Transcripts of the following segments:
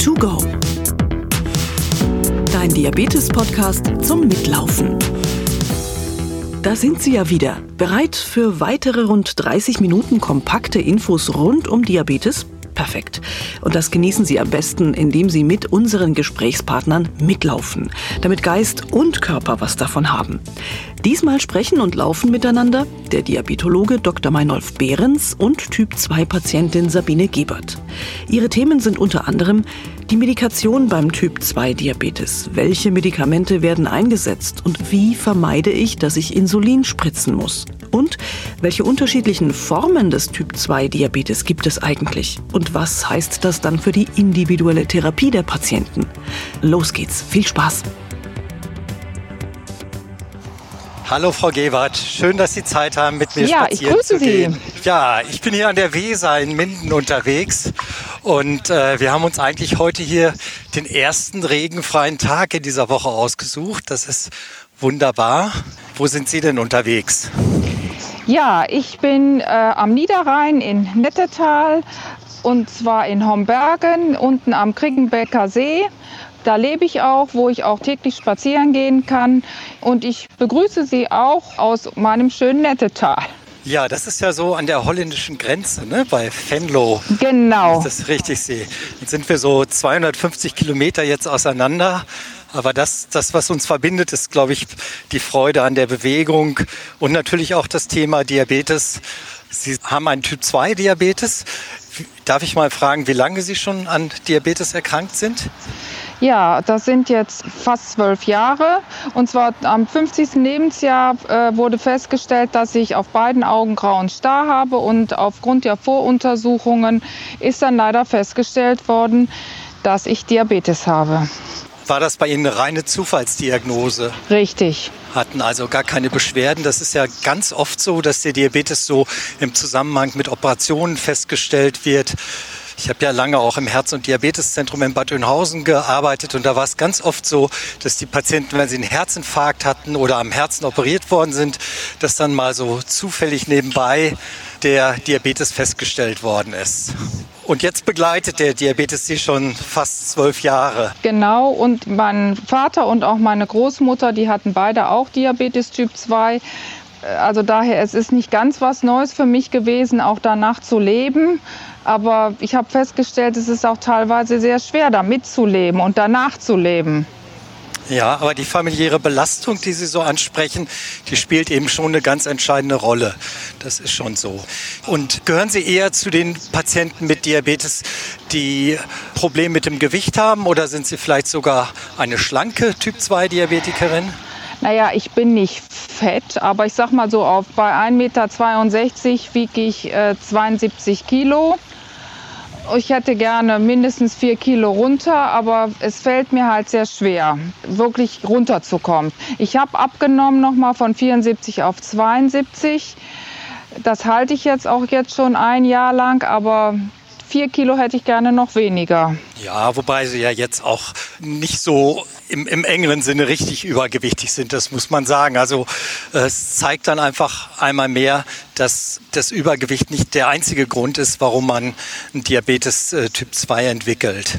to go. Dein Diabetes-Podcast zum Mitlaufen. Da sind Sie ja wieder, bereit für weitere rund 30 Minuten kompakte Infos rund um Diabetes? Perfekt. Und das genießen Sie am besten, indem Sie mit unseren Gesprächspartnern mitlaufen, damit Geist und Körper was davon haben. Diesmal sprechen und laufen miteinander der Diabetologe Dr. Meinolf Behrens und Typ-2-Patientin Sabine Gebert. Ihre Themen sind unter anderem die Medikation beim Typ-2-Diabetes. Welche Medikamente werden eingesetzt und wie vermeide ich, dass ich Insulin spritzen muss? Und welche unterschiedlichen Formen des Typ-2-Diabetes gibt es eigentlich? Und was heißt das dann für die individuelle Therapie der Patienten? Los geht's. Viel Spaß! Hallo Frau Gewart, schön, dass Sie Zeit haben, mit mir ja, spazieren ich grüße zu gehen. Sie. Ja, ich bin hier an der Weser in Minden unterwegs und äh, wir haben uns eigentlich heute hier den ersten regenfreien Tag in dieser Woche ausgesucht. Das ist wunderbar. Wo sind Sie denn unterwegs? Ja, ich bin äh, am Niederrhein in Nettetal und zwar in Hombergen, unten am Kriegenbecker See. Da lebe ich auch, wo ich auch täglich spazieren gehen kann. Und ich begrüße Sie auch aus meinem schönen Nettetal. Ja, das ist ja so an der holländischen Grenze, ne? bei Venlo. Genau. Das ist richtig sehe. Jetzt sind wir so 250 Kilometer jetzt auseinander. Aber das, das, was uns verbindet, ist, glaube ich, die Freude an der Bewegung und natürlich auch das Thema Diabetes. Sie haben einen Typ-2-Diabetes. Darf ich mal fragen, wie lange Sie schon an Diabetes erkrankt sind? Ja, das sind jetzt fast zwölf Jahre. Und zwar am 50. Lebensjahr äh, wurde festgestellt, dass ich auf beiden Augen grauen Star habe. Und aufgrund der Voruntersuchungen ist dann leider festgestellt worden, dass ich Diabetes habe. War das bei Ihnen eine reine Zufallsdiagnose? Richtig. Hatten also gar keine Beschwerden. Das ist ja ganz oft so, dass der Diabetes so im Zusammenhang mit Operationen festgestellt wird. Ich habe ja lange auch im Herz- und Diabeteszentrum in Bad Oeynhausen gearbeitet und da war es ganz oft so, dass die Patienten, wenn sie einen Herzinfarkt hatten oder am Herzen operiert worden sind, dass dann mal so zufällig nebenbei der Diabetes festgestellt worden ist. Und jetzt begleitet der Diabetes Sie schon fast zwölf Jahre. Genau, und mein Vater und auch meine Großmutter, die hatten beide auch Diabetes Typ 2. Also daher, es ist nicht ganz was Neues für mich gewesen, auch danach zu leben. Aber ich habe festgestellt, es ist auch teilweise sehr schwer, damit zu leben und danach zu leben. Ja, aber die familiäre Belastung, die Sie so ansprechen, die spielt eben schon eine ganz entscheidende Rolle. Das ist schon so. Und gehören Sie eher zu den Patienten mit Diabetes, die Probleme mit dem Gewicht haben oder sind Sie vielleicht sogar eine schlanke Typ-2-Diabetikerin? Naja, ich bin nicht fett, aber ich sag mal so, auf, bei 1,62 Meter wiege ich äh, 72 Kilo. Ich hätte gerne mindestens vier Kilo runter, aber es fällt mir halt sehr schwer, wirklich runterzukommen. Ich habe abgenommen nochmal von 74 auf 72. Das halte ich jetzt auch jetzt schon ein Jahr lang, aber vier Kilo hätte ich gerne noch weniger. Ja, wobei sie ja jetzt auch nicht so im, im engeren Sinne richtig übergewichtig sind, das muss man sagen. Also es zeigt dann einfach einmal mehr, dass das Übergewicht nicht der einzige Grund ist, warum man einen Diabetes äh, Typ 2 entwickelt.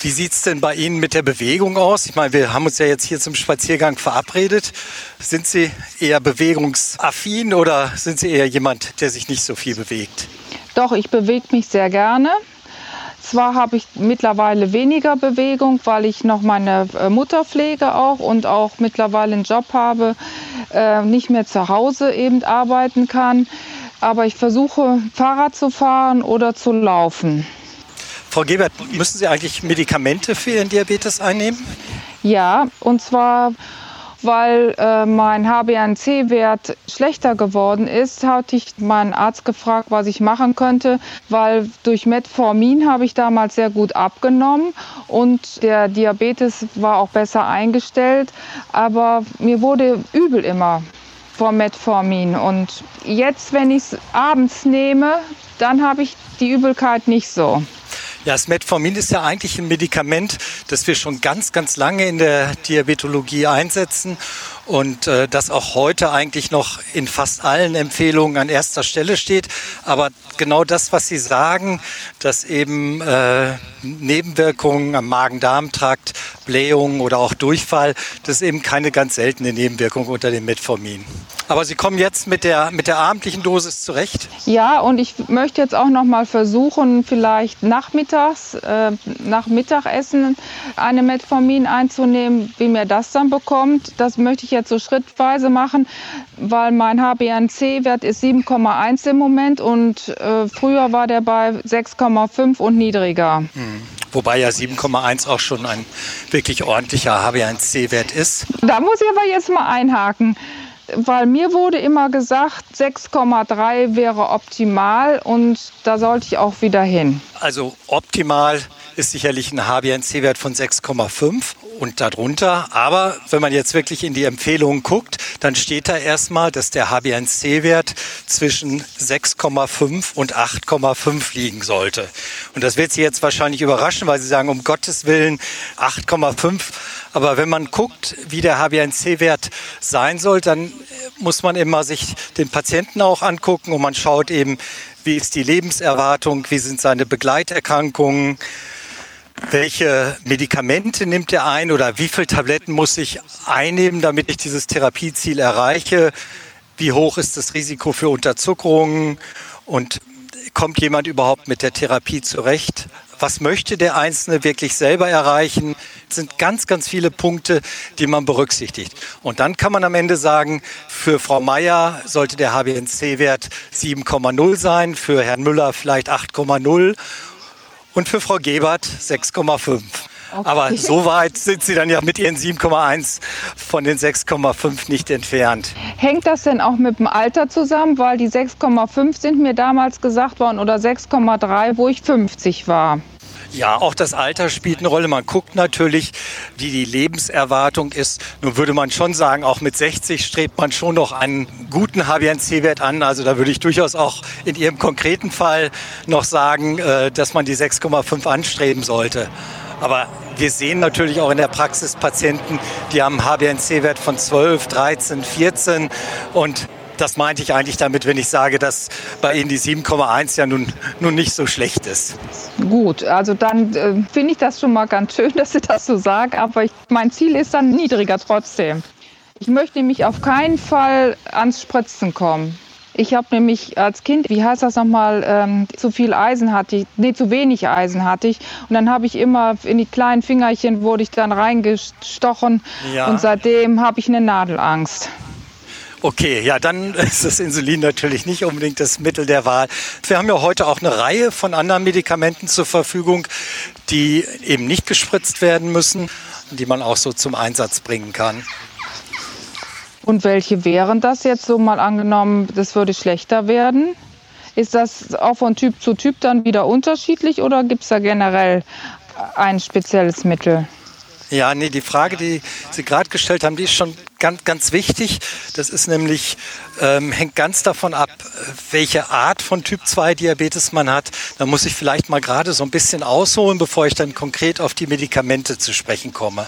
Wie sieht es denn bei Ihnen mit der Bewegung aus? Ich meine, wir haben uns ja jetzt hier zum Spaziergang verabredet. Sind Sie eher bewegungsaffin oder sind Sie eher jemand, der sich nicht so viel bewegt? Doch, ich bewege mich sehr gerne. Zwar habe ich mittlerweile weniger Bewegung, weil ich noch meine äh, Mutter pflege auch und auch mittlerweile einen Job habe, äh, nicht mehr zu Hause eben arbeiten kann. Aber ich versuche Fahrrad zu fahren oder zu laufen. Frau Gebert, müssen Sie eigentlich Medikamente für Ihren Diabetes einnehmen? Ja, und zwar weil äh, mein HbA1c-Wert schlechter geworden ist, hatte ich meinen Arzt gefragt, was ich machen könnte, weil durch Metformin habe ich damals sehr gut abgenommen und der Diabetes war auch besser eingestellt, aber mir wurde übel immer vom Metformin und jetzt, wenn ich es abends nehme, dann habe ich die Übelkeit nicht so. Ja, das Metformin ist ja eigentlich ein Medikament, das wir schon ganz, ganz lange in der Diabetologie einsetzen und äh, das auch heute eigentlich noch in fast allen Empfehlungen an erster Stelle steht. Aber genau das, was Sie sagen, dass eben äh, Nebenwirkungen am Magen-Darm-Trakt, Blähungen oder auch Durchfall, das ist eben keine ganz seltene Nebenwirkung unter dem Metformin. Aber Sie kommen jetzt mit der, mit der abendlichen Dosis zurecht? Ja, und ich möchte jetzt auch noch mal versuchen, vielleicht nachmittags, äh, nach Mittagessen eine Metformin einzunehmen. Wie mir das dann bekommt, das möchte ich jetzt so schrittweise machen, weil mein HbA1c-Wert ist 7,1 im Moment und äh, früher war der bei 6,5 und niedriger. Hm. Wobei ja 7,1 auch schon ein wirklich ordentlicher HbA1c-Wert ist. Da muss ich aber jetzt mal einhaken weil mir wurde immer gesagt, 6,3 wäre optimal und da sollte ich auch wieder hin. Also optimal ist sicherlich ein HbA1c-Wert von 6,5 und darunter. Aber wenn man jetzt wirklich in die Empfehlungen guckt, dann steht da erstmal, dass der HbA1c-Wert zwischen 6,5 und 8,5 liegen sollte. Und das wird Sie jetzt wahrscheinlich überraschen, weil Sie sagen, um Gottes Willen 8,5. Aber wenn man guckt, wie der HbA1c-Wert sein soll, dann muss man immer sich den Patienten auch angucken und man schaut eben, wie ist die Lebenserwartung, wie sind seine Begleiterkrankungen, welche Medikamente nimmt er ein oder wie viele Tabletten muss ich einnehmen, damit ich dieses Therapieziel erreiche? Wie hoch ist das Risiko für Unterzuckerungen? Und kommt jemand überhaupt mit der Therapie zurecht? Was möchte der Einzelne wirklich selber erreichen? Es sind ganz, ganz viele Punkte, die man berücksichtigt. Und dann kann man am Ende sagen, für Frau Meier sollte der HbA1c-Wert 7,0 sein, für Herrn Müller vielleicht 8,0 und für Frau Gebert 6,5. Okay. Aber so weit sind Sie dann ja mit Ihren 7,1 von den 6,5 nicht entfernt. Hängt das denn auch mit dem Alter zusammen? Weil die 6,5 sind mir damals gesagt worden oder 6,3, wo ich 50 war. Ja, auch das Alter spielt eine Rolle. Man guckt natürlich, wie die Lebenserwartung ist. Nun würde man schon sagen, auch mit 60 strebt man schon noch einen guten HbA1c-Wert an. Also da würde ich durchaus auch in Ihrem konkreten Fall noch sagen, äh, dass man die 6,5 anstreben sollte. Aber wir sehen natürlich auch in der Praxis Patienten, die haben einen HbA1c-Wert von 12, 13, 14 und das meinte ich eigentlich damit, wenn ich sage, dass bei Ihnen die 7,1 ja nun, nun nicht so schlecht ist. Gut, also dann äh, finde ich das schon mal ganz schön, dass Sie das so sagen, aber ich, mein Ziel ist dann niedriger trotzdem. Ich möchte nämlich auf keinen Fall ans Spritzen kommen. Ich habe nämlich als Kind, wie heißt das nochmal, ähm, zu viel Eisen hatte ich, nee, zu wenig Eisen hatte ich. Und dann habe ich immer in die kleinen Fingerchen wurde ich dann reingestochen. Ja. Und seitdem habe ich eine Nadelangst. Okay, ja, dann ist das Insulin natürlich nicht unbedingt das Mittel der Wahl. Wir haben ja heute auch eine Reihe von anderen Medikamenten zur Verfügung, die eben nicht gespritzt werden müssen, die man auch so zum Einsatz bringen kann. Und welche wären das jetzt so mal angenommen, das würde schlechter werden? Ist das auch von Typ zu Typ dann wieder unterschiedlich oder gibt es da generell ein spezielles Mittel? Ja, nee, die Frage, die Sie gerade gestellt haben, die ist schon ganz, ganz wichtig. Das ist nämlich, ähm, hängt ganz davon ab, welche Art von Typ 2 Diabetes man hat. Da muss ich vielleicht mal gerade so ein bisschen ausholen, bevor ich dann konkret auf die Medikamente zu sprechen komme.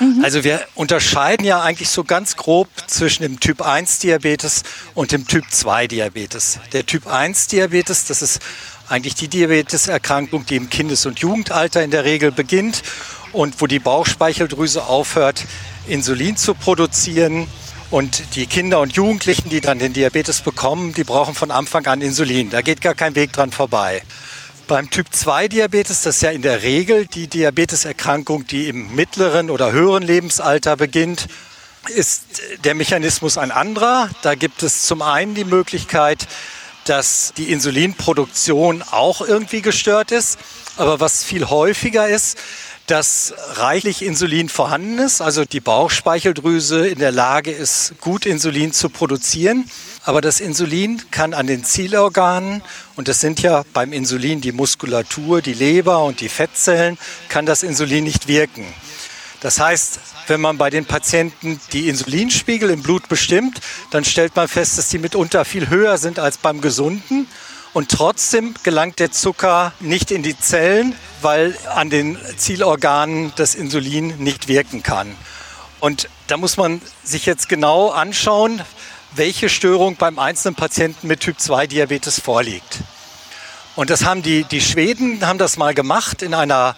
Mhm. Also wir unterscheiden ja eigentlich so ganz grob zwischen dem Typ 1 Diabetes und dem Typ 2 Diabetes. Der Typ 1 Diabetes, das ist eigentlich die Diabeteserkrankung, die im Kindes- und Jugendalter in der Regel beginnt und wo die Bauchspeicheldrüse aufhört, Insulin zu produzieren. Und die Kinder und Jugendlichen, die dann den Diabetes bekommen, die brauchen von Anfang an Insulin. Da geht gar kein Weg dran vorbei. Beim Typ 2 Diabetes, das ist ja in der Regel die Diabeteserkrankung, die im mittleren oder höheren Lebensalter beginnt, ist der Mechanismus ein anderer. Da gibt es zum einen die Möglichkeit, dass die Insulinproduktion auch irgendwie gestört ist. Aber was viel häufiger ist, dass reichlich Insulin vorhanden ist, also die Bauchspeicheldrüse in der Lage ist, gut Insulin zu produzieren. Aber das Insulin kann an den Zielorganen, und das sind ja beim Insulin die Muskulatur, die Leber und die Fettzellen, kann das Insulin nicht wirken. Das heißt, wenn man bei den Patienten die Insulinspiegel im Blut bestimmt, dann stellt man fest, dass die mitunter viel höher sind als beim Gesunden. Und trotzdem gelangt der Zucker nicht in die Zellen, weil an den Zielorganen das Insulin nicht wirken kann. Und da muss man sich jetzt genau anschauen, welche Störung beim einzelnen Patienten mit Typ-2-Diabetes vorliegt. Und das haben die, die Schweden haben das mal gemacht in einer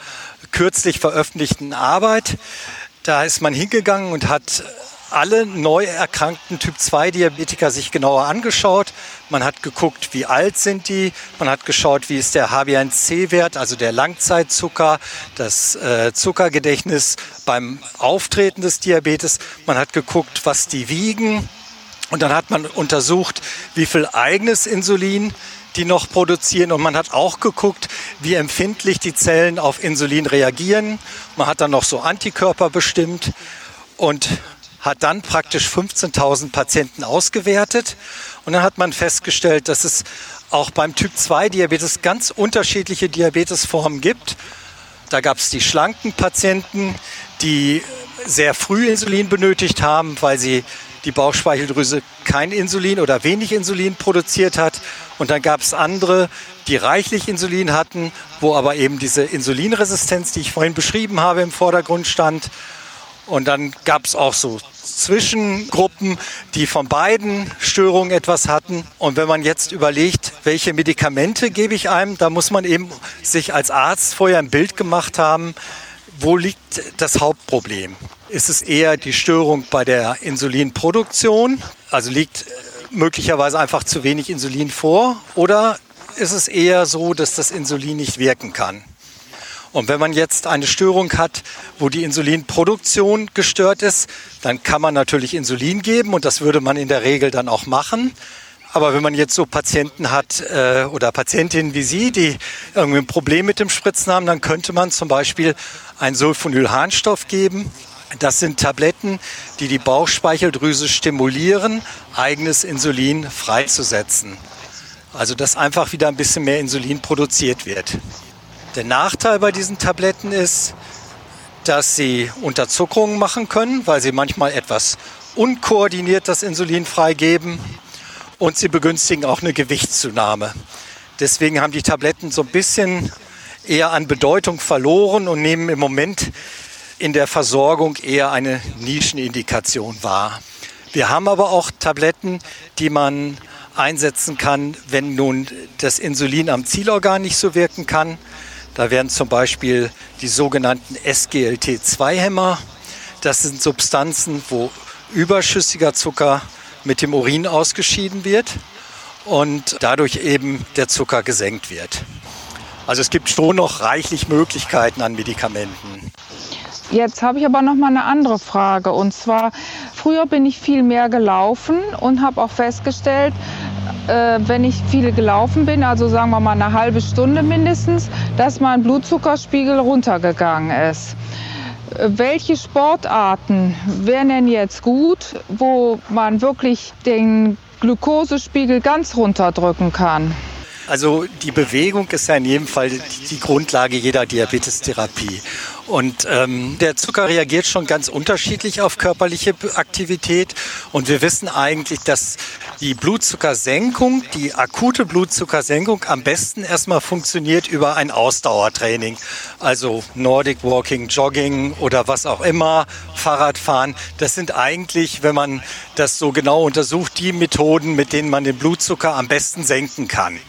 kürzlich veröffentlichten Arbeit. Da ist man hingegangen und hat alle neu erkrankten Typ-2-Diabetiker sich genauer angeschaut. Man hat geguckt, wie alt sind die. Man hat geschaut, wie ist der HbA1c-Wert, also der Langzeitzucker, das äh, Zuckergedächtnis beim Auftreten des Diabetes. Man hat geguckt, was die wiegen. Und dann hat man untersucht, wie viel eigenes Insulin die noch produzieren. Und man hat auch geguckt, wie empfindlich die Zellen auf Insulin reagieren. Man hat dann noch so Antikörper bestimmt. Und hat dann praktisch 15.000 Patienten ausgewertet und dann hat man festgestellt, dass es auch beim Typ 2 Diabetes ganz unterschiedliche Diabetesformen gibt. Da gab es die schlanken Patienten, die sehr früh Insulin benötigt haben, weil sie die Bauchspeicheldrüse kein Insulin oder wenig Insulin produziert hat. Und dann gab es andere, die reichlich Insulin hatten, wo aber eben diese Insulinresistenz, die ich vorhin beschrieben habe, im Vordergrund stand. Und dann gab es auch so Zwischengruppen, die von beiden Störungen etwas hatten. Und wenn man jetzt überlegt, welche Medikamente gebe ich einem, da muss man eben sich als Arzt vorher ein Bild gemacht haben, wo liegt das Hauptproblem? Ist es eher die Störung bei der Insulinproduktion? Also liegt möglicherweise einfach zu wenig Insulin vor? Oder ist es eher so, dass das Insulin nicht wirken kann? Und wenn man jetzt eine Störung hat, wo die Insulinproduktion gestört ist, dann kann man natürlich Insulin geben und das würde man in der Regel dann auch machen. Aber wenn man jetzt so Patienten hat äh, oder Patientinnen wie Sie, die irgendwie ein Problem mit dem Spritzen haben, dann könnte man zum Beispiel einen Sulfonylharnstoff geben. Das sind Tabletten, die die Bauchspeicheldrüse stimulieren, eigenes Insulin freizusetzen. Also dass einfach wieder ein bisschen mehr Insulin produziert wird. Der Nachteil bei diesen Tabletten ist, dass sie Unterzuckerungen machen können, weil sie manchmal etwas unkoordiniert das Insulin freigeben und sie begünstigen auch eine Gewichtszunahme. Deswegen haben die Tabletten so ein bisschen eher an Bedeutung verloren und nehmen im Moment in der Versorgung eher eine Nischenindikation wahr. Wir haben aber auch Tabletten, die man einsetzen kann, wenn nun das Insulin am Zielorgan nicht so wirken kann. Da werden zum Beispiel die sogenannten SGLT2-Hämmer. Das sind Substanzen, wo überschüssiger Zucker mit dem Urin ausgeschieden wird und dadurch eben der Zucker gesenkt wird. Also es gibt schon noch reichlich Möglichkeiten an Medikamenten. Jetzt habe ich aber noch mal eine andere Frage und zwar früher bin ich viel mehr gelaufen und habe auch festgestellt, wenn ich viel gelaufen bin, also sagen wir mal eine halbe Stunde mindestens, dass mein Blutzuckerspiegel runtergegangen ist. Äh, welche Sportarten wären denn jetzt gut, wo man wirklich den Glukosespiegel ganz runterdrücken kann? Also die Bewegung ist ja in jedem Fall die Grundlage jeder Diabetestherapie. Und ähm, der Zucker reagiert schon ganz unterschiedlich auf körperliche Aktivität. Und wir wissen eigentlich, dass die Blutzuckersenkung, die akute Blutzuckersenkung am besten erstmal funktioniert über ein Ausdauertraining. Also Nordic Walking, Jogging oder was auch immer, Fahrradfahren. Das sind eigentlich, wenn man das so genau untersucht, die Methoden, mit denen man den Blutzucker am besten senken kann.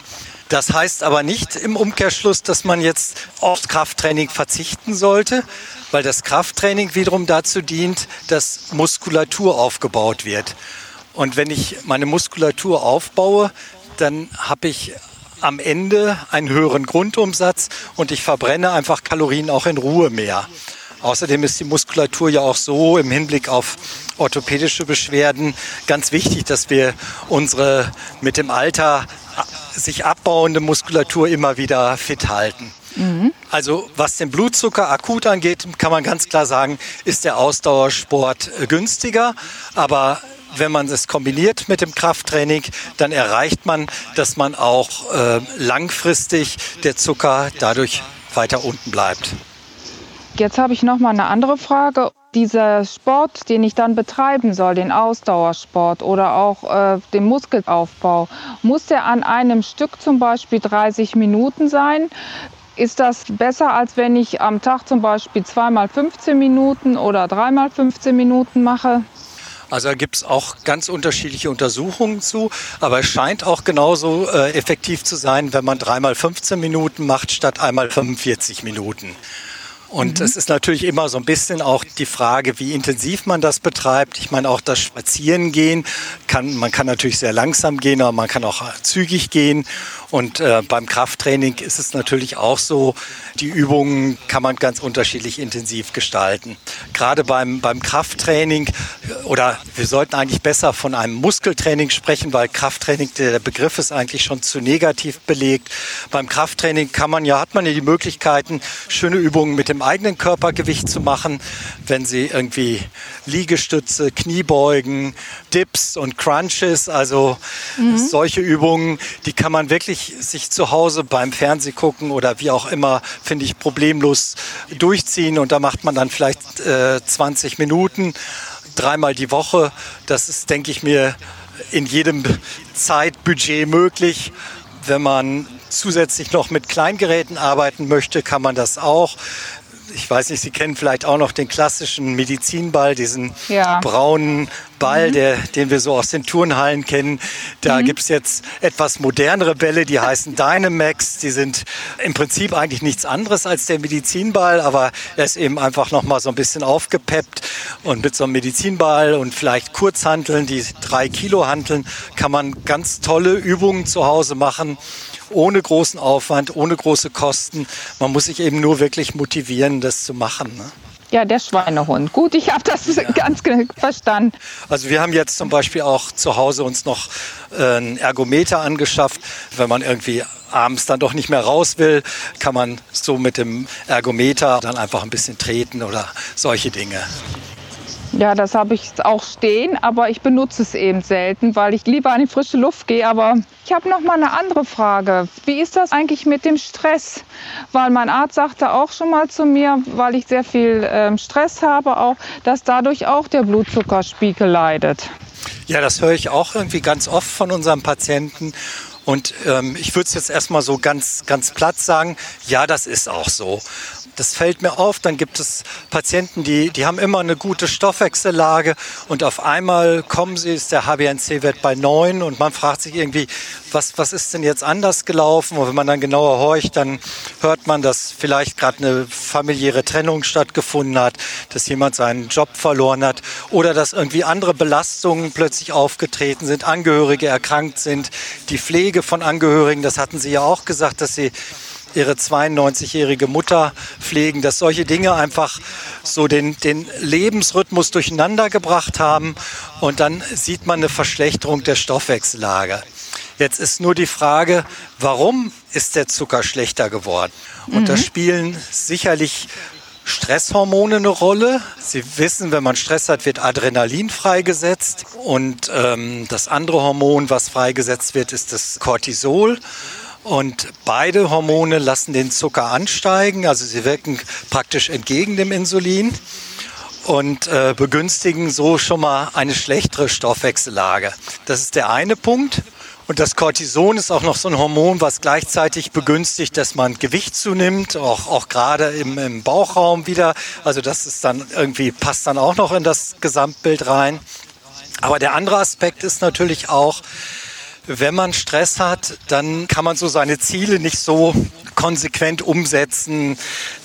Das heißt aber nicht im Umkehrschluss, dass man jetzt auf Krafttraining verzichten sollte, weil das Krafttraining wiederum dazu dient, dass Muskulatur aufgebaut wird. Und wenn ich meine Muskulatur aufbaue, dann habe ich am Ende einen höheren Grundumsatz und ich verbrenne einfach Kalorien auch in Ruhe mehr. Außerdem ist die Muskulatur ja auch so im Hinblick auf orthopädische Beschwerden ganz wichtig, dass wir unsere mit dem Alter sich abbauende Muskulatur immer wieder fit halten. Mhm. Also was den Blutzucker akut angeht, kann man ganz klar sagen, ist der Ausdauersport äh, günstiger. Aber wenn man es kombiniert mit dem Krafttraining, dann erreicht man, dass man auch äh, langfristig der Zucker dadurch weiter unten bleibt. Jetzt habe ich noch mal eine andere Frage. Dieser Sport, den ich dann betreiben soll, den Ausdauersport oder auch äh, den Muskelaufbau, muss der an einem Stück zum Beispiel 30 Minuten sein? Ist das besser, als wenn ich am Tag zum Beispiel zweimal 15 Minuten oder dreimal 15 Minuten mache? Also da gibt es auch ganz unterschiedliche Untersuchungen zu, aber es scheint auch genauso äh, effektiv zu sein, wenn man dreimal 15 Minuten macht statt einmal 45 Minuten. Und mhm. es ist natürlich immer so ein bisschen auch die Frage, wie intensiv man das betreibt. Ich meine, auch das Spazierengehen kann, man kann natürlich sehr langsam gehen, aber man kann auch zügig gehen. Und äh, beim Krafttraining ist es natürlich auch so, die Übungen kann man ganz unterschiedlich intensiv gestalten. Gerade beim, beim Krafttraining oder wir sollten eigentlich besser von einem Muskeltraining sprechen, weil Krafttraining, der Begriff ist eigentlich schon zu negativ belegt. Beim Krafttraining kann man ja, hat man ja die Möglichkeiten, schöne Übungen mit dem eigenen Körpergewicht zu machen, wenn sie irgendwie Liegestütze, Kniebeugen, Dips und Crunches, also mhm. solche Übungen, die kann man wirklich sich zu Hause beim Fernseh gucken oder wie auch immer, finde ich, problemlos durchziehen und da macht man dann vielleicht äh, 20 Minuten, dreimal die Woche. Das ist, denke ich mir, in jedem Zeitbudget möglich. Wenn man zusätzlich noch mit Kleingeräten arbeiten möchte, kann man das auch ich weiß nicht, Sie kennen vielleicht auch noch den klassischen Medizinball, diesen ja. braunen Ball, mhm. der, den wir so aus den Turnhallen kennen. Da mhm. gibt es jetzt etwas modernere Bälle, die heißen Dynamax. Die sind im Prinzip eigentlich nichts anderes als der Medizinball, aber er ist eben einfach nochmal so ein bisschen aufgepeppt. Und mit so einem Medizinball und vielleicht Kurzhanteln, die drei Kilo hanteln, kann man ganz tolle Übungen zu Hause machen ohne großen Aufwand, ohne große Kosten. Man muss sich eben nur wirklich motivieren, das zu machen. Ne? Ja, der Schweinehund. Gut, ich habe das ja. ganz verstanden. Also wir haben jetzt zum Beispiel auch zu Hause uns noch äh, einen Ergometer angeschafft. Wenn man irgendwie abends dann doch nicht mehr raus will, kann man so mit dem Ergometer dann einfach ein bisschen treten oder solche Dinge. Ja, das habe ich auch stehen, aber ich benutze es eben selten, weil ich lieber an die frische Luft gehe. Aber ich habe noch mal eine andere Frage. Wie ist das eigentlich mit dem Stress? Weil mein Arzt sagte auch schon mal zu mir, weil ich sehr viel ähm, Stress habe, auch, dass dadurch auch der Blutzuckerspiegel leidet. Ja, das höre ich auch irgendwie ganz oft von unseren Patienten. Und ähm, ich würde es jetzt erstmal so ganz, ganz platt sagen, ja, das ist auch so. Das fällt mir auf. Dann gibt es Patienten, die, die haben immer eine gute Stoffwechsellage und auf einmal kommen sie, ist der HbA1c-Wert bei 9 und man fragt sich irgendwie, was, was ist denn jetzt anders gelaufen? Und wenn man dann genauer horcht, dann hört man, dass vielleicht gerade eine familiäre Trennung stattgefunden hat, dass jemand seinen Job verloren hat oder dass irgendwie andere Belastungen plötzlich aufgetreten sind, Angehörige erkrankt sind, die Pflege von Angehörigen, das hatten Sie ja auch gesagt, dass Sie ihre 92-jährige Mutter pflegen, dass solche Dinge einfach so den, den Lebensrhythmus durcheinander gebracht haben und dann sieht man eine Verschlechterung der Stoffwechsellage. Jetzt ist nur die Frage, warum ist der Zucker schlechter geworden? Und mhm. da spielen sicherlich Stresshormone eine Rolle. Sie wissen, wenn man Stress hat, wird Adrenalin freigesetzt. Und ähm, das andere Hormon, was freigesetzt wird, ist das Cortisol. Und beide Hormone lassen den Zucker ansteigen, also sie wirken praktisch entgegen dem Insulin und äh, begünstigen so schon mal eine schlechtere Stoffwechsellage. Das ist der eine Punkt. Und das Cortison ist auch noch so ein Hormon, was gleichzeitig begünstigt, dass man Gewicht zunimmt, auch, auch gerade im, im Bauchraum wieder. Also das ist dann irgendwie, passt dann auch noch in das Gesamtbild rein. Aber der andere Aspekt ist natürlich auch, wenn man Stress hat, dann kann man so seine Ziele nicht so konsequent umsetzen.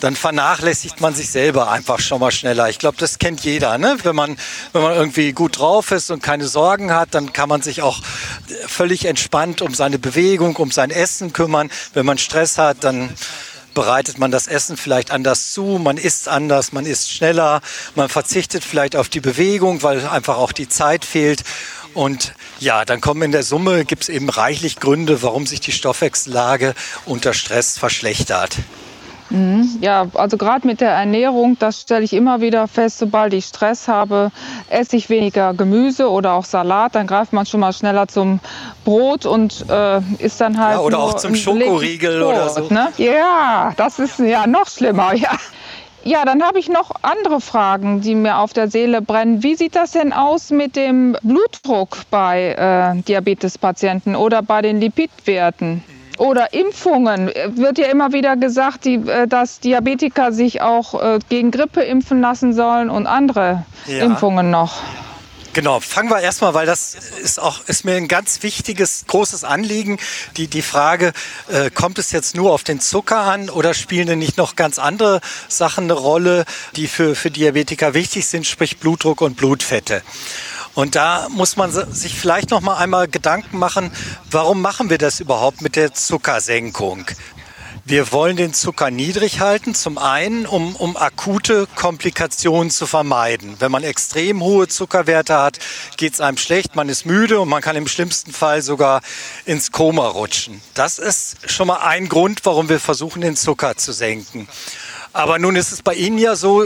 Dann vernachlässigt man sich selber einfach schon mal schneller. Ich glaube, das kennt jeder. Ne? Wenn, man, wenn man irgendwie gut drauf ist und keine Sorgen hat, dann kann man sich auch völlig entspannt um seine Bewegung, um sein Essen kümmern. Wenn man Stress hat, dann bereitet man das Essen vielleicht anders zu, man isst anders, man isst schneller, man verzichtet vielleicht auf die Bewegung, weil einfach auch die Zeit fehlt. Und ja, dann kommen in der Summe, gibt es eben reichlich Gründe, warum sich die Stoffwechsellage unter Stress verschlechtert. Mhm. Ja, also gerade mit der Ernährung, das stelle ich immer wieder fest, sobald ich Stress habe, esse ich weniger Gemüse oder auch Salat, dann greift man schon mal schneller zum Brot und äh, ist dann halt. Ja, oder auch zum Schokoriegel oder so. Ne? Ja, das ist ja noch schlimmer, ja. Ja, dann habe ich noch andere Fragen, die mir auf der Seele brennen. Wie sieht das denn aus mit dem Blutdruck bei äh, Diabetespatienten oder bei den Lipidwerten? Oder Impfungen. Wird ja immer wieder gesagt, die, äh, dass Diabetiker sich auch äh, gegen Grippe impfen lassen sollen und andere ja. Impfungen noch. Genau, fangen wir erstmal, weil das ist auch ist mir ein ganz wichtiges, großes Anliegen. Die, die Frage, äh, kommt es jetzt nur auf den Zucker an oder spielen denn nicht noch ganz andere Sachen eine Rolle, die für, für Diabetiker wichtig sind, sprich Blutdruck und Blutfette? Und da muss man sich vielleicht noch mal einmal Gedanken machen, warum machen wir das überhaupt mit der Zuckersenkung? Wir wollen den Zucker niedrig halten, zum einen, um, um akute Komplikationen zu vermeiden. Wenn man extrem hohe Zuckerwerte hat, geht es einem schlecht, man ist müde und man kann im schlimmsten Fall sogar ins Koma rutschen. Das ist schon mal ein Grund, warum wir versuchen, den Zucker zu senken. Aber nun ist es bei Ihnen ja so,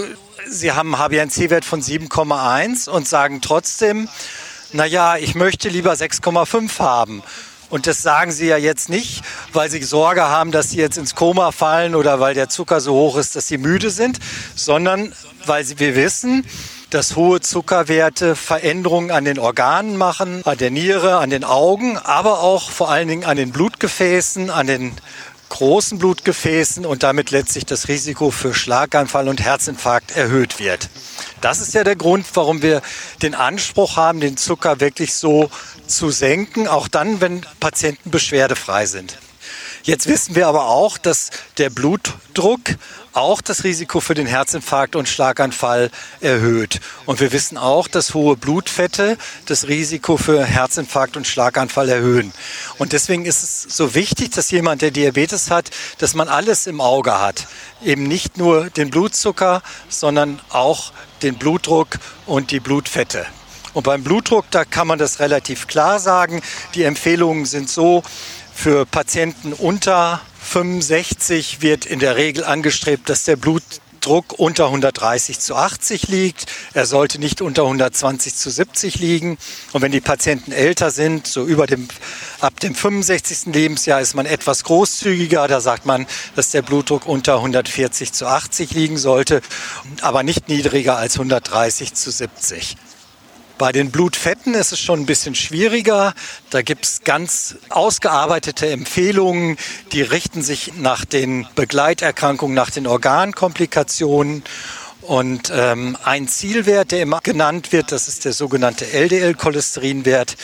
Sie haben einen HbA1c-Wert von 7,1 und sagen trotzdem, naja, ich möchte lieber 6,5 haben. Und das sagen sie ja jetzt nicht, weil sie Sorge haben, dass sie jetzt ins Koma fallen oder weil der Zucker so hoch ist, dass sie müde sind, sondern weil sie, wir wissen, dass hohe Zuckerwerte Veränderungen an den Organen machen, an der Niere, an den Augen, aber auch vor allen Dingen an den Blutgefäßen, an den großen Blutgefäßen und damit letztlich das Risiko für Schlaganfall und Herzinfarkt erhöht wird. Das ist ja der Grund, warum wir den Anspruch haben, den Zucker wirklich so zu senken, auch dann, wenn Patienten beschwerdefrei sind. Jetzt wissen wir aber auch, dass der Blutdruck auch das Risiko für den Herzinfarkt und Schlaganfall erhöht. Und wir wissen auch, dass hohe Blutfette das Risiko für Herzinfarkt und Schlaganfall erhöhen. Und deswegen ist es so wichtig, dass jemand, der Diabetes hat, dass man alles im Auge hat. Eben nicht nur den Blutzucker, sondern auch den Blutdruck und die Blutfette. Und beim Blutdruck, da kann man das relativ klar sagen. Die Empfehlungen sind so, für Patienten unter 65 wird in der Regel angestrebt, dass der Blutdruck unter 130 zu 80 liegt. Er sollte nicht unter 120 zu 70 liegen. Und wenn die Patienten älter sind, so über dem, ab dem 65. Lebensjahr ist man etwas großzügiger. Da sagt man, dass der Blutdruck unter 140 zu 80 liegen sollte, aber nicht niedriger als 130 zu 70. Bei den Blutfetten ist es schon ein bisschen schwieriger. Da gibt es ganz ausgearbeitete Empfehlungen, die richten sich nach den Begleiterkrankungen, nach den Organkomplikationen. Und ähm, ein Zielwert, der immer genannt wird, das ist der sogenannte LDL-Cholesterinwert.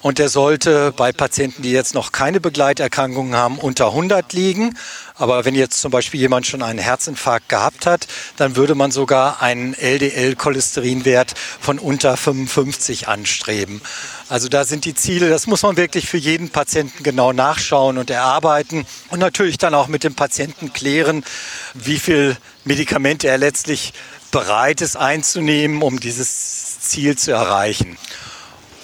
Und der sollte bei Patienten, die jetzt noch keine Begleiterkrankungen haben, unter 100 liegen. Aber wenn jetzt zum Beispiel jemand schon einen Herzinfarkt gehabt hat, dann würde man sogar einen LDL-Cholesterinwert von unter 55 anstreben. Also da sind die Ziele, das muss man wirklich für jeden Patienten genau nachschauen und erarbeiten und natürlich dann auch mit dem Patienten klären, wie viel Medikamente er letztlich bereit ist einzunehmen, um dieses Ziel zu erreichen.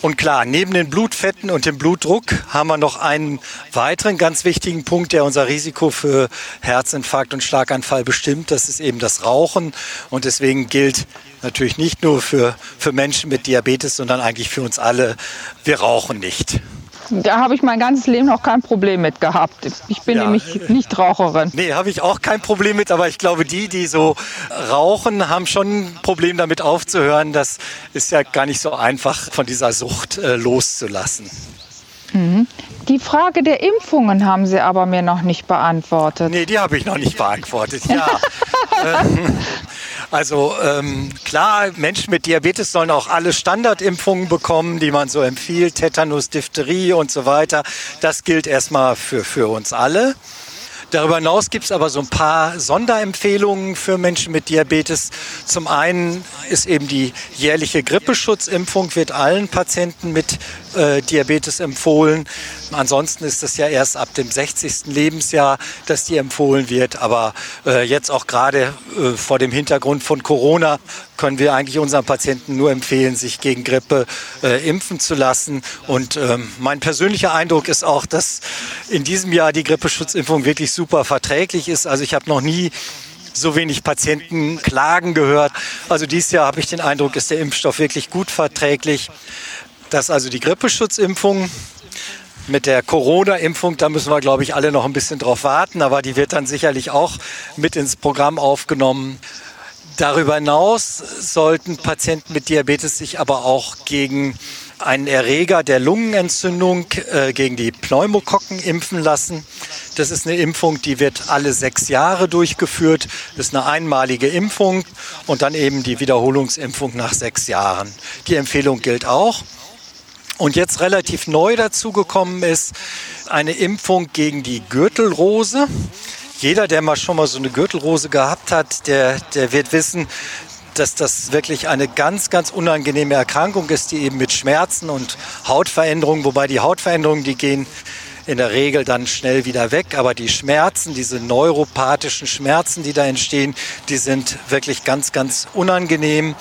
Und klar, neben den Blutfetten und dem Blutdruck haben wir noch einen weiteren ganz wichtigen Punkt, der unser Risiko für Herzinfarkt und Schlaganfall bestimmt. Das ist eben das Rauchen. Und deswegen gilt natürlich nicht nur für, für Menschen mit Diabetes, sondern eigentlich für uns alle, wir rauchen nicht. Da habe ich mein ganzes Leben noch kein Problem mit gehabt. Ich bin ja. nämlich nicht Raucherin. Nee, habe ich auch kein Problem mit, aber ich glaube, die, die so rauchen, haben schon ein Problem damit aufzuhören. Das ist ja gar nicht so einfach, von dieser Sucht äh, loszulassen. Mhm. Die Frage der Impfungen haben Sie aber mir noch nicht beantwortet. Nee, die habe ich noch nicht beantwortet. Ja. Also ähm, klar, Menschen mit Diabetes sollen auch alle Standardimpfungen bekommen, die man so empfiehlt, Tetanus, Diphtherie und so weiter. Das gilt erstmal für, für uns alle. Darüber hinaus gibt es aber so ein paar Sonderempfehlungen für Menschen mit Diabetes. Zum einen ist eben die jährliche Grippeschutzimpfung, wird allen Patienten mit äh, Diabetes empfohlen. Ansonsten ist es ja erst ab dem 60. Lebensjahr, dass die empfohlen wird. Aber äh, jetzt auch gerade äh, vor dem Hintergrund von Corona können wir eigentlich unseren Patienten nur empfehlen, sich gegen Grippe äh, impfen zu lassen. Und ähm, mein persönlicher Eindruck ist auch, dass in diesem Jahr die Grippeschutzimpfung wirklich super verträglich ist. Also ich habe noch nie so wenig Patienten klagen gehört. Also dieses Jahr habe ich den Eindruck, ist der Impfstoff wirklich gut verträglich. Das ist also die Grippeschutzimpfung. Mit der Corona-Impfung, da müssen wir, glaube ich, alle noch ein bisschen drauf warten, aber die wird dann sicherlich auch mit ins Programm aufgenommen. Darüber hinaus sollten Patienten mit Diabetes sich aber auch gegen einen Erreger der Lungenentzündung, äh, gegen die Pneumokokken impfen lassen. Das ist eine Impfung, die wird alle sechs Jahre durchgeführt. Das ist eine einmalige Impfung und dann eben die Wiederholungsimpfung nach sechs Jahren. Die Empfehlung gilt auch. Und jetzt relativ neu dazugekommen ist eine Impfung gegen die Gürtelrose. Jeder, der mal schon mal so eine Gürtelrose gehabt hat, der, der wird wissen, dass das wirklich eine ganz, ganz unangenehme Erkrankung ist, die eben mit Schmerzen und Hautveränderungen, wobei die Hautveränderungen, die gehen in der Regel dann schnell wieder weg. Aber die Schmerzen, diese neuropathischen Schmerzen, die da entstehen, die sind wirklich ganz, ganz unangenehm.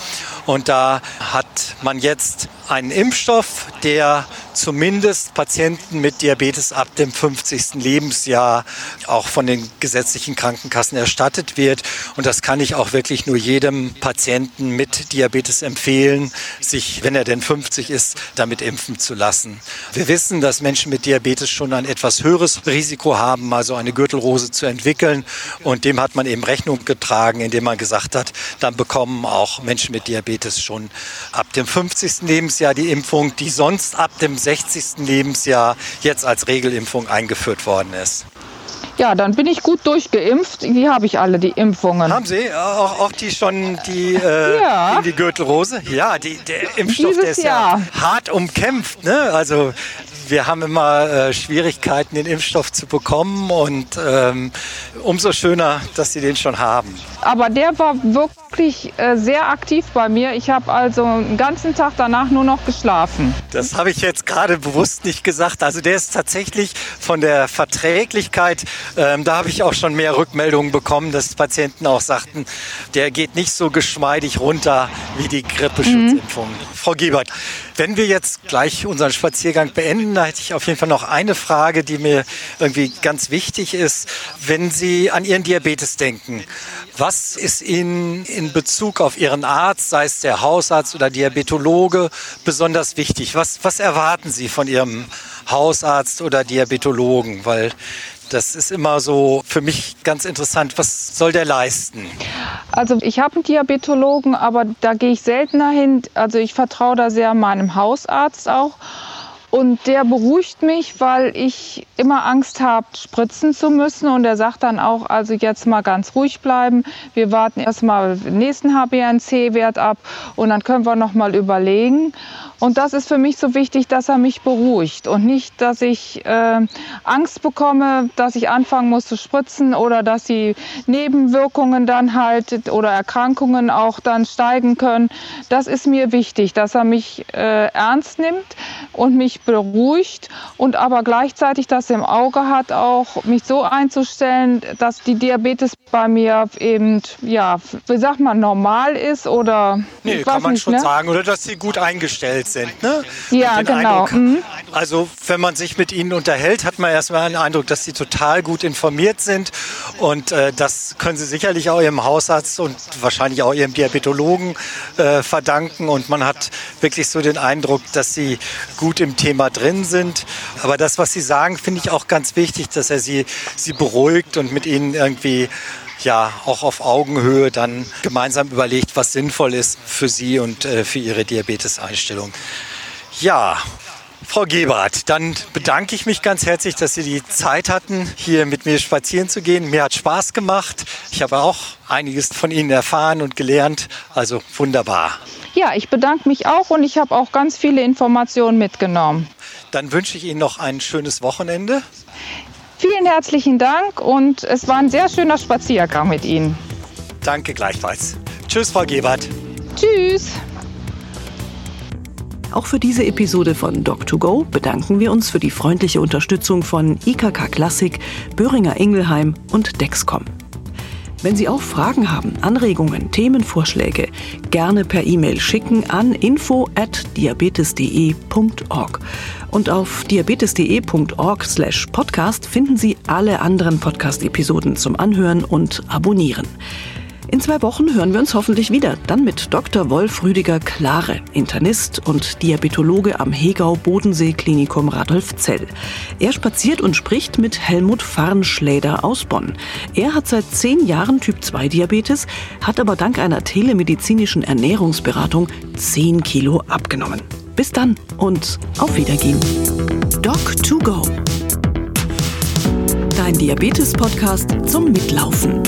Und da hat man jetzt einen Impfstoff, der zumindest Patienten mit Diabetes ab dem 50. Lebensjahr auch von den gesetzlichen Krankenkassen erstattet wird. Und das kann ich auch wirklich nur jedem Patienten mit Diabetes empfehlen, sich, wenn er denn 50 ist, damit impfen zu lassen. Wir wissen, dass Menschen mit Diabetes schon ein etwas höheres Risiko haben, also eine Gürtelrose zu entwickeln. Und dem hat man eben Rechnung getragen, indem man gesagt hat, dann bekommen auch Menschen mit Diabetes schon ab dem 50. Lebensjahr die Impfung, die sonst ab dem 60. Lebensjahr jetzt als Regelimpfung eingeführt worden ist. Ja, dann bin ich gut durchgeimpft. Die habe ich alle, die Impfungen. Haben Sie auch, auch die schon die, äh, ja. die Gürtelrose? Ja, die, der Impfstoff Dieses der ist Jahr. ja hart umkämpft. Ne? Also wir haben immer äh, Schwierigkeiten, den Impfstoff zu bekommen und ähm, umso schöner, dass Sie den schon haben. Aber der war wirklich äh, sehr aktiv bei mir. Ich habe also den ganzen Tag danach nur noch geschlafen. Das habe ich jetzt gerade bewusst nicht gesagt. Also der ist tatsächlich von der Verträglichkeit, ähm, da habe ich auch schon mehr Rückmeldungen bekommen, dass Patienten auch sagten, der geht nicht so geschmeidig runter wie die Grippeschutzimpfung. Mhm. Frau Giebert, wenn wir jetzt gleich unseren Spaziergang beenden, da hätte ich auf jeden Fall noch eine Frage, die mir irgendwie ganz wichtig ist. Wenn Sie an Ihren Diabetes denken, was ist Ihnen in Bezug auf Ihren Arzt, sei es der Hausarzt oder Diabetologe, besonders wichtig? Was, was erwarten Sie von Ihrem Hausarzt oder Diabetologen? Weil das ist immer so für mich ganz interessant. Was soll der leisten? Also ich habe einen Diabetologen, aber da gehe ich seltener hin. Also ich vertraue da sehr meinem Hausarzt auch. Und der beruhigt mich, weil ich immer Angst habe, spritzen zu müssen. Und er sagt dann auch, also jetzt mal ganz ruhig bleiben. Wir warten erstmal den nächsten HbA1c-Wert ab und dann können wir noch mal überlegen. Und das ist für mich so wichtig, dass er mich beruhigt und nicht, dass ich äh, Angst bekomme, dass ich anfangen muss zu spritzen oder dass die Nebenwirkungen dann halt oder Erkrankungen auch dann steigen können. Das ist mir wichtig, dass er mich äh, ernst nimmt und mich beruhigt und aber gleichzeitig das im Auge hat, auch mich so einzustellen, dass die Diabetes bei mir eben, ja, wie sagt man, normal ist oder. Nee, kann man nicht, schon ne? sagen, oder dass sie gut eingestellt sind. Ne? Ja, genau. Eindruck, mhm. Also, wenn man sich mit ihnen unterhält, hat man erstmal den Eindruck, dass sie total gut informiert sind. Und äh, das können sie sicherlich auch ihrem Hausarzt und wahrscheinlich auch ihrem Diabetologen äh, verdanken. Und man hat wirklich so den Eindruck, dass sie gut im Thema drin sind. Aber das, was sie sagen, finde ich auch ganz wichtig, dass er sie, sie beruhigt und mit ihnen irgendwie ja auch auf Augenhöhe dann gemeinsam überlegt, was sinnvoll ist für Sie und äh, für Ihre Diabeteseinstellung. Ja, Frau Gebhardt, dann bedanke ich mich ganz herzlich, dass Sie die Zeit hatten, hier mit mir spazieren zu gehen. Mir hat Spaß gemacht. Ich habe auch einiges von Ihnen erfahren und gelernt. Also wunderbar. Ja, ich bedanke mich auch und ich habe auch ganz viele Informationen mitgenommen. Dann wünsche ich Ihnen noch ein schönes Wochenende. Vielen herzlichen Dank und es war ein sehr schöner Spaziergang mit Ihnen. Danke gleichfalls. Tschüss, Frau Gebhardt. Tschüss. Auch für diese Episode von Doc2Go bedanken wir uns für die freundliche Unterstützung von IKK Klassik, Böhringer Ingelheim und Dexcom. Wenn Sie auch Fragen haben, Anregungen, Themenvorschläge, gerne per E-Mail schicken an info@diabetes.de.org. Und auf diabetes.de.org/podcast finden Sie alle anderen Podcast-Episoden zum Anhören und Abonnieren. In zwei Wochen hören wir uns hoffentlich wieder, dann mit Dr. Wolf Rüdiger Klare, Internist und Diabetologe am Hegau Bodensee Klinikum Radolfzell. Er spaziert und spricht mit Helmut Farnschläder aus Bonn. Er hat seit zehn Jahren Typ 2 Diabetes, hat aber dank einer telemedizinischen Ernährungsberatung 10 Kilo abgenommen. Bis dann und auf Wiedergehen. Doc2Go. Dein Diabetes-Podcast zum Mitlaufen.